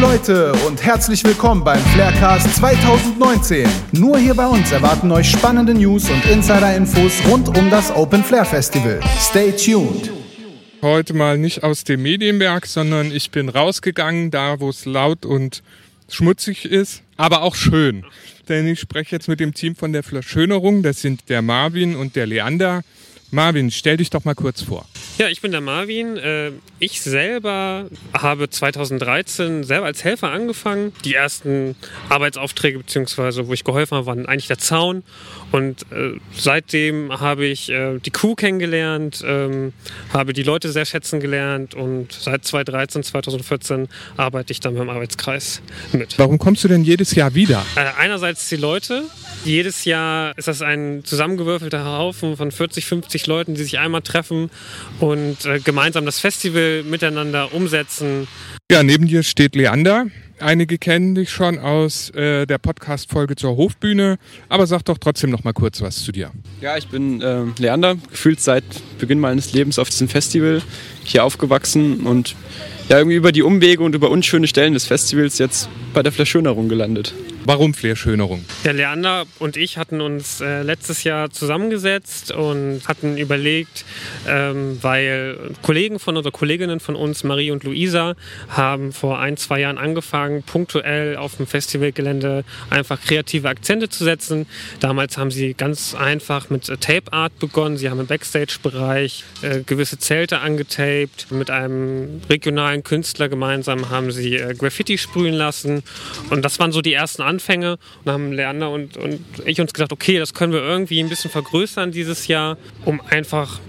Leute und herzlich willkommen beim Flarecast 2019. Nur hier bei uns erwarten euch spannende News und Insider-Infos rund um das Open Flair Festival. Stay tuned. Heute mal nicht aus dem Medienberg, sondern ich bin rausgegangen, da wo es laut und schmutzig ist, aber auch schön. Denn ich spreche jetzt mit dem Team von der Verschönerung. Das sind der Marvin und der Leander. Marvin, stell dich doch mal kurz vor. Ja, ich bin der Marvin. Äh, ich selber habe 2013 selber als Helfer angefangen. Die ersten Arbeitsaufträge beziehungsweise wo ich geholfen habe, waren eigentlich der Zaun. Und äh, seitdem habe ich äh, die Crew kennengelernt, ähm, habe die Leute sehr schätzen gelernt und seit 2013, 2014 arbeite ich dann beim Arbeitskreis mit. Warum kommst du denn jedes Jahr wieder? einerseits die Leute. Jedes Jahr ist das ein zusammengewürfelter Haufen von 40, 50 Leuten, die sich einmal treffen und äh, gemeinsam das Festival miteinander umsetzen. Ja, neben dir steht Leander. Einige kennen dich schon aus äh, der Podcast-Folge zur Hofbühne, aber sag doch trotzdem noch mal kurz was zu dir. Ja, ich bin äh, Leander, gefühlt seit Beginn meines Lebens auf diesem Festival hier aufgewachsen und ja, irgendwie über die Umwege und über unschöne Stellen des Festivals jetzt bei der Verschönerung gelandet. Warum Flairschönerung? Der Leander und ich hatten uns äh, letztes Jahr zusammengesetzt und hatten überlegt, ähm, weil Kollegen von oder Kolleginnen von uns, Marie und Luisa, haben vor ein, zwei Jahren angefangen, punktuell auf dem Festivalgelände einfach kreative Akzente zu setzen. Damals haben sie ganz einfach mit äh, Tape Art begonnen. Sie haben im Backstage-Bereich äh, gewisse Zelte angetaped. Mit einem regionalen Künstler gemeinsam haben sie äh, Graffiti sprühen lassen. Und das waren so die ersten Anfänge Anfänge und haben Leander und, und ich uns gedacht, okay, das können wir irgendwie ein bisschen vergrößern dieses Jahr, um einfach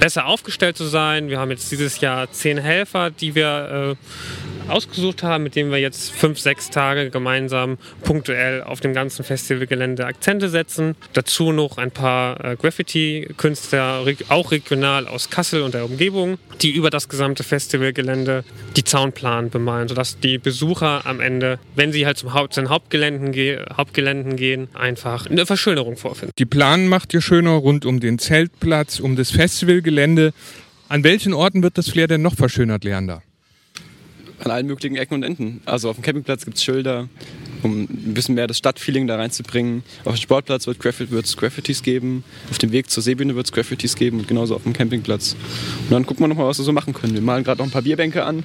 besser aufgestellt zu sein. Wir haben jetzt dieses Jahr zehn Helfer, die wir äh, ausgesucht haben, mit dem wir jetzt fünf, sechs Tage gemeinsam punktuell auf dem ganzen Festivalgelände Akzente setzen. Dazu noch ein paar äh, Graffiti-Künstler, auch regional aus Kassel und der Umgebung, die über das gesamte Festivalgelände die Zaunplan bemalen, sodass die Besucher am Ende, wenn sie halt zum Haupt, zu den Hauptgeländen, ge Hauptgeländen gehen, einfach eine Verschönerung vorfinden. Die Plan macht ihr schöner rund um den Zeltplatz, um das Festivalgelände. An welchen Orten wird das Flair denn noch verschönert, Leander? An allen möglichen Ecken und Enden. Also auf dem Campingplatz gibt es Schilder, um ein bisschen mehr das Stadtfeeling da reinzubringen. Auf dem Sportplatz wird es Graffitis geben, auf dem Weg zur Seebühne wird es Graffitis geben und genauso auf dem Campingplatz. Und dann gucken wir nochmal, was wir so machen können. Wir malen gerade noch ein paar Bierbänke an,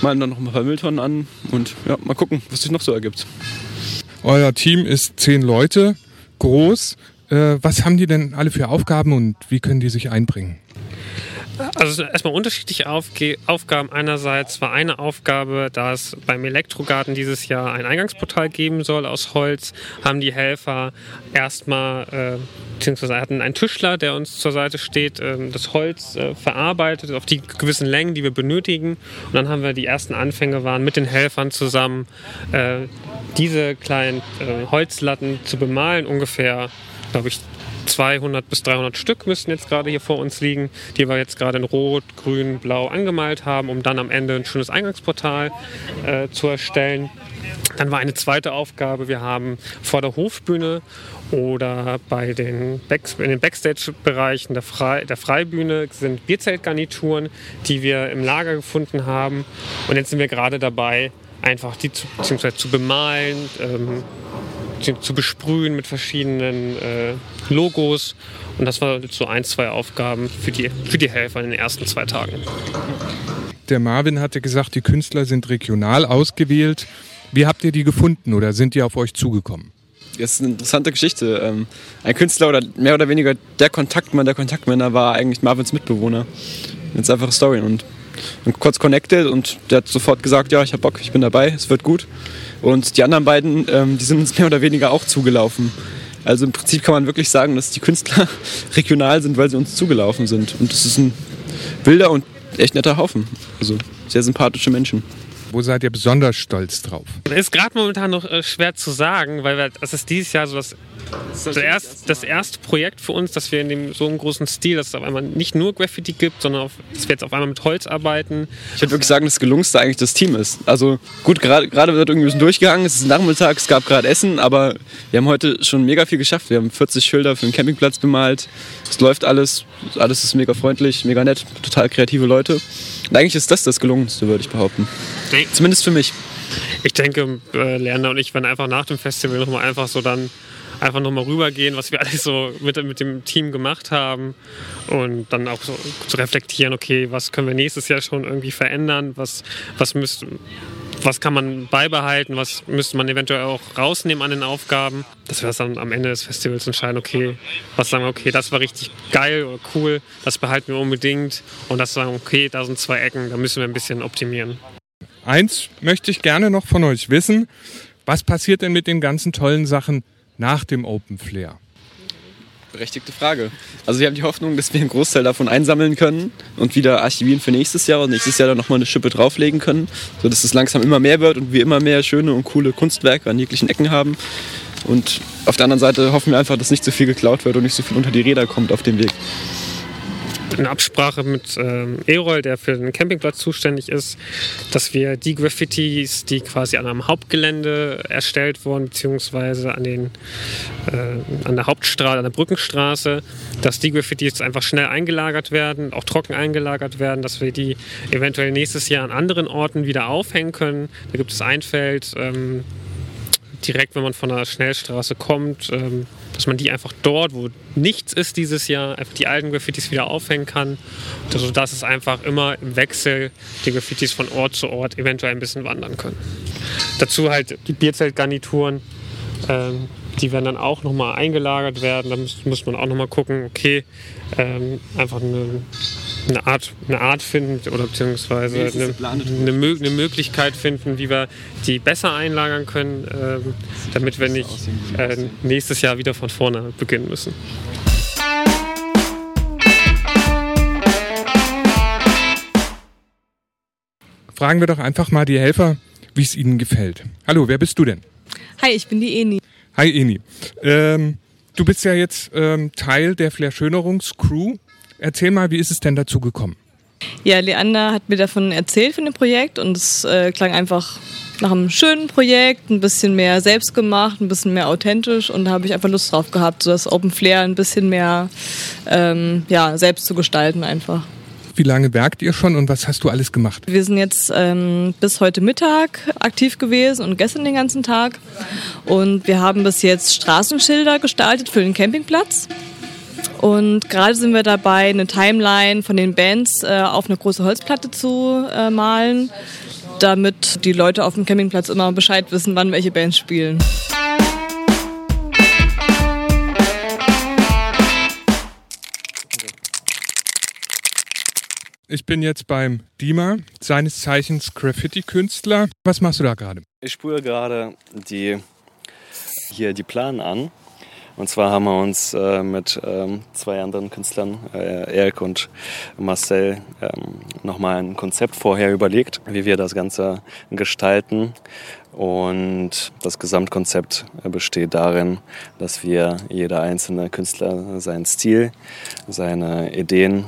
malen dann noch ein paar Mülltonnen an und ja, mal gucken, was sich noch so ergibt. Euer Team ist zehn Leute, groß. Äh, was haben die denn alle für Aufgaben und wie können die sich einbringen? Also erstmal unterschiedliche Aufge Aufgaben. Einerseits war eine Aufgabe, da es beim Elektrogarten dieses Jahr ein Eingangsportal geben soll aus Holz, haben die Helfer erstmal, äh, beziehungsweise hatten einen Tischler, der uns zur Seite steht, äh, das Holz äh, verarbeitet auf die gewissen Längen, die wir benötigen. Und dann haben wir die ersten Anfänge waren mit den Helfern zusammen äh, diese kleinen äh, Holzlatten zu bemalen, ungefähr, glaube ich, 200 bis 300 Stück müssten jetzt gerade hier vor uns liegen, die wir jetzt gerade in Rot, Grün, Blau angemalt haben, um dann am Ende ein schönes Eingangsportal äh, zu erstellen. Dann war eine zweite Aufgabe, wir haben vor der Hofbühne oder bei den Back in den Backstage-Bereichen der, Frei der Freibühne sind Bierzeltgarnituren, die wir im Lager gefunden haben. Und jetzt sind wir gerade dabei, einfach die zu, beziehungsweise zu bemalen, ähm, zu besprühen mit verschiedenen äh, Logos. Und das war so ein, zwei Aufgaben für die, für die Helfer in den ersten zwei Tagen. Der Marvin hatte gesagt, die Künstler sind regional ausgewählt. Wie habt ihr die gefunden oder sind die auf euch zugekommen? Das ist eine interessante Geschichte. Ähm, ein Künstler oder mehr oder weniger der Kontaktmann der Kontaktmänner war eigentlich Marvins Mitbewohner. Jetzt einfache Story und, und kurz connected und der hat sofort gesagt, ja, ich hab Bock, ich bin dabei, es wird gut. Und die anderen beiden, ähm, die sind uns mehr oder weniger auch zugelaufen. Also im Prinzip kann man wirklich sagen, dass die Künstler regional sind, weil sie uns zugelaufen sind. Und das ist ein wilder und echt netter Haufen. Also sehr sympathische Menschen. Wo seid ihr besonders stolz drauf? Das ist gerade momentan noch äh, schwer zu sagen, weil wir, das ist dieses Jahr so das, das, erst, das erste Projekt für uns, dass wir in dem so einem großen Stil, dass es auf einmal nicht nur Graffiti gibt, sondern auf, dass wir jetzt auf einmal mit Holz arbeiten. Ich würde wirklich sagen, das Gelungenste eigentlich das Team ist. Also gut, gerade wird irgendwie ein bisschen durchgegangen, es ist Nachmittag, es gab gerade Essen, aber wir haben heute schon mega viel geschafft. Wir haben 40 Schilder für den Campingplatz bemalt. Es läuft alles, alles ist mega freundlich, mega nett, total kreative Leute. Und eigentlich ist das das Gelungenste, würde ich behaupten. Zumindest für mich. Ich denke, äh, Lerner und ich werden einfach nach dem Festival nochmal einfach so dann einfach nochmal rübergehen, was wir alles so mit, mit dem Team gemacht haben und dann auch so zu reflektieren, okay, was können wir nächstes Jahr schon irgendwie verändern, was, was müsste was kann man beibehalten, was müsste man eventuell auch rausnehmen an den Aufgaben, dass wir das dann am Ende des Festivals entscheiden, okay, was sagen wir, okay, das war richtig geil oder cool, das behalten wir unbedingt und das sagen, okay, da sind zwei Ecken, da müssen wir ein bisschen optimieren. Eins möchte ich gerne noch von euch wissen. Was passiert denn mit den ganzen tollen Sachen nach dem Open Flair? Berechtigte Frage. Also wir haben die Hoffnung, dass wir einen Großteil davon einsammeln können und wieder archivieren für nächstes Jahr und nächstes Jahr dann nochmal eine Schippe drauflegen können, sodass es langsam immer mehr wird und wir immer mehr schöne und coole Kunstwerke an jeglichen Ecken haben. Und auf der anderen Seite hoffen wir einfach, dass nicht so viel geklaut wird und nicht so viel unter die Räder kommt auf dem Weg in Absprache mit ähm, Erol, der für den Campingplatz zuständig ist, dass wir die Graffitis, die quasi an einem Hauptgelände erstellt wurden, beziehungsweise an, den, äh, an der Hauptstraße, an der Brückenstraße, dass die Graffitis einfach schnell eingelagert werden, auch trocken eingelagert werden, dass wir die eventuell nächstes Jahr an anderen Orten wieder aufhängen können. Da gibt es ein Feld, ähm, direkt, wenn man von der Schnellstraße kommt, ähm, dass man die einfach dort, wo nichts ist dieses Jahr, einfach die alten Graffitis wieder aufhängen kann. Also dass es einfach immer im Wechsel die Graffitis von Ort zu Ort eventuell ein bisschen wandern können. Dazu halt die Bierzeltgarnituren. Ähm, die werden dann auch nochmal eingelagert werden. Da muss, muss man auch nochmal gucken, okay, ähm, einfach eine eine Art, eine Art finden oder beziehungsweise eine, eine, eine, Möglichkeit finden, wie wir die besser einlagern können, ähm, damit wir nicht äh, nächstes Jahr wieder von vorne beginnen müssen. Fragen wir doch einfach mal die Helfer, wie es ihnen gefällt. Hallo, wer bist du denn? Hi, ich bin die Eni. Hi Eni. Ähm, du bist ja jetzt ähm, Teil der Flair Schönerungscrew Erzähl mal, wie ist es denn dazu gekommen? Ja, Leander hat mir davon erzählt von dem Projekt und es äh, klang einfach nach einem schönen Projekt, ein bisschen mehr selbst gemacht, ein bisschen mehr authentisch und da habe ich einfach Lust drauf gehabt, so das Open Flair ein bisschen mehr ähm, ja, selbst zu gestalten einfach. Wie lange werkt ihr schon und was hast du alles gemacht? Wir sind jetzt ähm, bis heute Mittag aktiv gewesen und gestern den ganzen Tag. Und wir haben bis jetzt Straßenschilder gestaltet für den Campingplatz. Und gerade sind wir dabei, eine Timeline von den Bands äh, auf eine große Holzplatte zu äh, malen, damit die Leute auf dem Campingplatz immer Bescheid wissen, wann welche Bands spielen. Ich bin jetzt beim Dima, seines Zeichens Graffiti-Künstler. Was machst du da gerade? Ich spüre gerade die, hier die Plan an und zwar haben wir uns äh, mit ähm, zwei anderen Künstlern, äh, Erik und Marcel, ähm, nochmal ein Konzept vorher überlegt, wie wir das Ganze gestalten. Und das Gesamtkonzept besteht darin, dass wir jeder einzelne Künstler seinen Stil, seine Ideen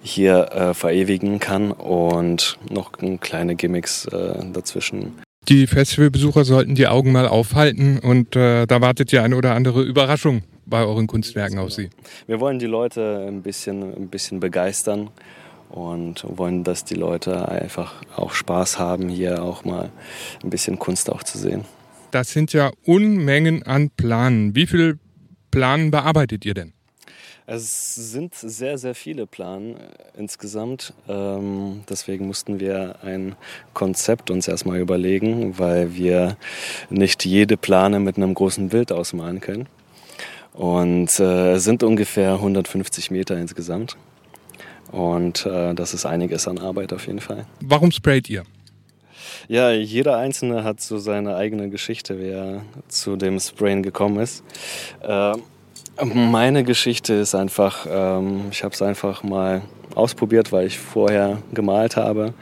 hier äh, verewigen kann und noch kleine Gimmicks äh, dazwischen die Festivalbesucher sollten die Augen mal aufhalten und äh, da wartet ja eine oder andere Überraschung bei euren Kunstwerken auf Sie. Wir wollen die Leute ein bisschen, ein bisschen begeistern und wollen, dass die Leute einfach auch Spaß haben, hier auch mal ein bisschen Kunst auch zu sehen. Das sind ja Unmengen an Planen. Wie viele Planen bearbeitet ihr denn? Es sind sehr, sehr viele Planen äh, insgesamt. Ähm, deswegen mussten wir ein Konzept uns erstmal überlegen, weil wir nicht jede Plane mit einem großen Bild ausmalen können. Und äh, es sind ungefähr 150 Meter insgesamt. Und äh, das ist einiges an Arbeit auf jeden Fall. Warum sprayt ihr? Ja, jeder Einzelne hat so seine eigene Geschichte, wie er zu dem Sprayen gekommen ist. Ähm, meine Geschichte ist einfach, ähm, ich habe es einfach mal ausprobiert, weil ich vorher gemalt habe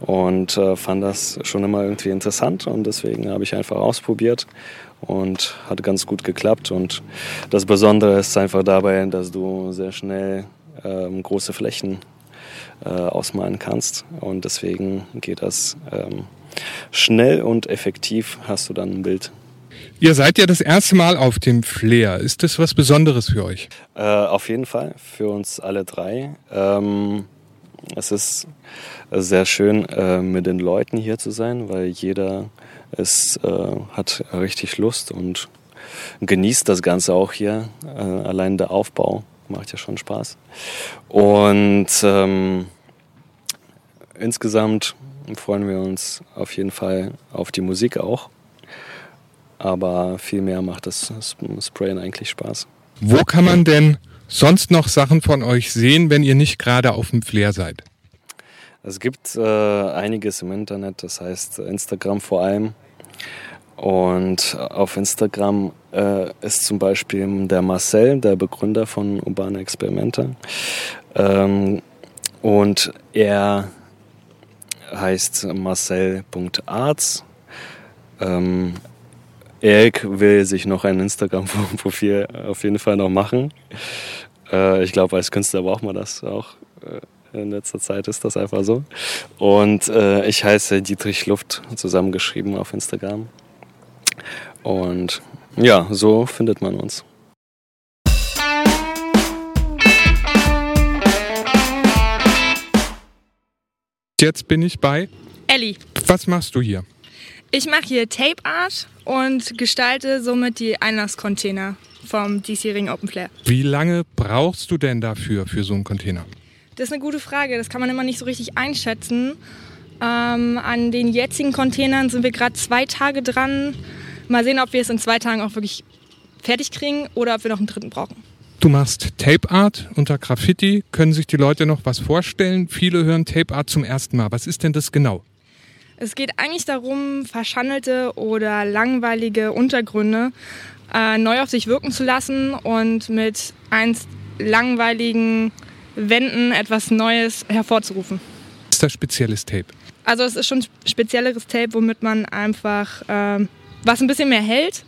und äh, fand das schon immer irgendwie interessant und deswegen habe ich einfach ausprobiert und hat ganz gut geklappt und das Besondere ist einfach dabei, dass du sehr schnell ähm, große Flächen äh, ausmalen kannst und deswegen geht das ähm, schnell und effektiv hast du dann ein Bild. Ihr seid ja das erste Mal auf dem Flair. Ist das was Besonderes für euch? Äh, auf jeden Fall, für uns alle drei. Ähm, es ist sehr schön, äh, mit den Leuten hier zu sein, weil jeder ist, äh, hat richtig Lust und genießt das Ganze auch hier. Äh, allein der Aufbau macht ja schon Spaß. Und ähm, insgesamt freuen wir uns auf jeden Fall auf die Musik auch. Aber viel mehr macht das Sprayen eigentlich Spaß. Wo kann man denn sonst noch Sachen von euch sehen, wenn ihr nicht gerade auf dem Flair seid? Es gibt äh, einiges im Internet, das heißt Instagram vor allem. Und auf Instagram äh, ist zum Beispiel der Marcel, der Begründer von Urbane Experimente. Ähm, und er heißt marcel.arts. Ähm, Erik will sich noch ein Instagram-Profil auf jeden Fall noch machen. Äh, ich glaube, als Künstler braucht man das auch. Äh, in letzter Zeit ist das einfach so. Und äh, ich heiße Dietrich Luft, zusammengeschrieben auf Instagram. Und ja, so findet man uns. Jetzt bin ich bei Ellie. Was machst du hier? Ich mache hier Tape Art und gestalte somit die Einlasscontainer vom DC Ring Open Flare. Wie lange brauchst du denn dafür, für so einen Container? Das ist eine gute Frage. Das kann man immer nicht so richtig einschätzen. Ähm, an den jetzigen Containern sind wir gerade zwei Tage dran. Mal sehen, ob wir es in zwei Tagen auch wirklich fertig kriegen oder ob wir noch einen dritten brauchen. Du machst Tape Art unter Graffiti. Können sich die Leute noch was vorstellen? Viele hören Tape Art zum ersten Mal. Was ist denn das genau? Es geht eigentlich darum, verschandelte oder langweilige Untergründe äh, neu auf sich wirken zu lassen und mit einst langweiligen Wänden etwas Neues hervorzurufen. Was ist das spezielles Tape? Also es ist schon spezielleres Tape, womit man einfach äh, was ein bisschen mehr hält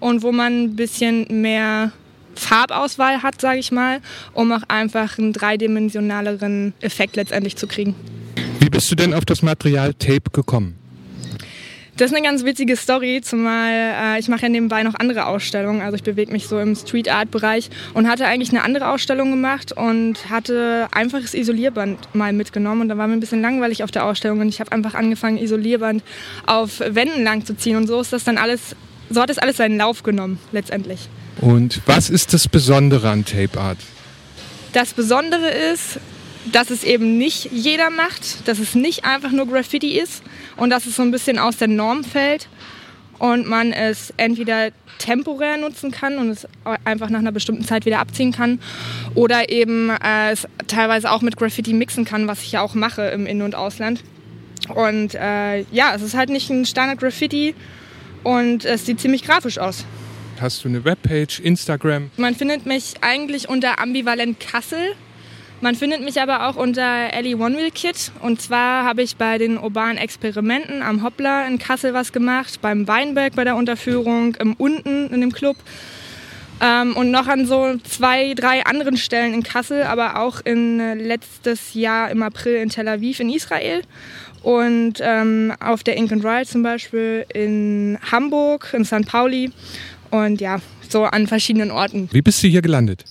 und wo man ein bisschen mehr Farbauswahl hat, sage ich mal, um auch einfach einen dreidimensionaleren Effekt letztendlich zu kriegen. Wie bist du denn auf das Material Tape gekommen? Das ist eine ganz witzige Story, zumal äh, ich mache ja nebenbei noch andere Ausstellungen. Also ich bewege mich so im Street Art Bereich und hatte eigentlich eine andere Ausstellung gemacht und hatte einfaches Isolierband mal mitgenommen und da war mir ein bisschen langweilig auf der Ausstellung und ich habe einfach angefangen Isolierband auf Wänden lang zu ziehen und so ist das dann alles, so hat es alles seinen Lauf genommen letztendlich. Und was ist das Besondere an Tape Art? Das Besondere ist, dass es eben nicht jeder macht, dass es nicht einfach nur Graffiti ist und dass es so ein bisschen aus der Norm fällt und man es entweder temporär nutzen kann und es einfach nach einer bestimmten Zeit wieder abziehen kann oder eben äh, es teilweise auch mit Graffiti mixen kann, was ich ja auch mache im In- und Ausland. Und äh, ja, es ist halt nicht ein Standard Graffiti und es sieht ziemlich grafisch aus. Hast du eine Webpage, Instagram? Man findet mich eigentlich unter Ambivalent Kassel. Man findet mich aber auch unter Ellie One Wheel Kit. Und zwar habe ich bei den urbanen Experimenten am Hoppler in Kassel was gemacht, beim Weinberg bei der Unterführung, im Unten in dem Club. Ähm, und noch an so zwei, drei anderen Stellen in Kassel, aber auch in äh, letztes Jahr im April in Tel Aviv in Israel. Und ähm, auf der Ink and Ride zum Beispiel in Hamburg, in St. Pauli und ja, so an verschiedenen Orten. Wie bist du hier gelandet?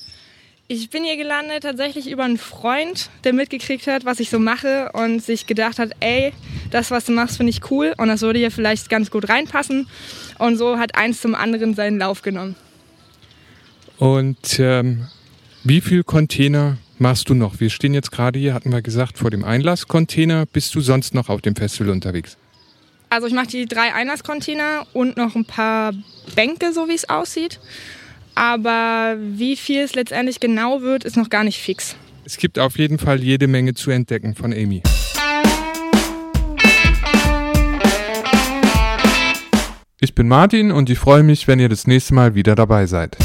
Ich bin hier gelandet tatsächlich über einen Freund, der mitgekriegt hat, was ich so mache und sich gedacht hat, ey, das, was du machst, finde ich cool und das würde hier vielleicht ganz gut reinpassen. Und so hat eins zum anderen seinen Lauf genommen. Und ähm, wie viele Container machst du noch? Wir stehen jetzt gerade hier, hatten wir gesagt, vor dem Einlasscontainer. Bist du sonst noch auf dem Festival unterwegs? Also ich mache die drei Einlasscontainer und noch ein paar Bänke, so wie es aussieht. Aber wie viel es letztendlich genau wird, ist noch gar nicht fix. Es gibt auf jeden Fall jede Menge zu entdecken von Amy. Ich bin Martin und ich freue mich, wenn ihr das nächste Mal wieder dabei seid.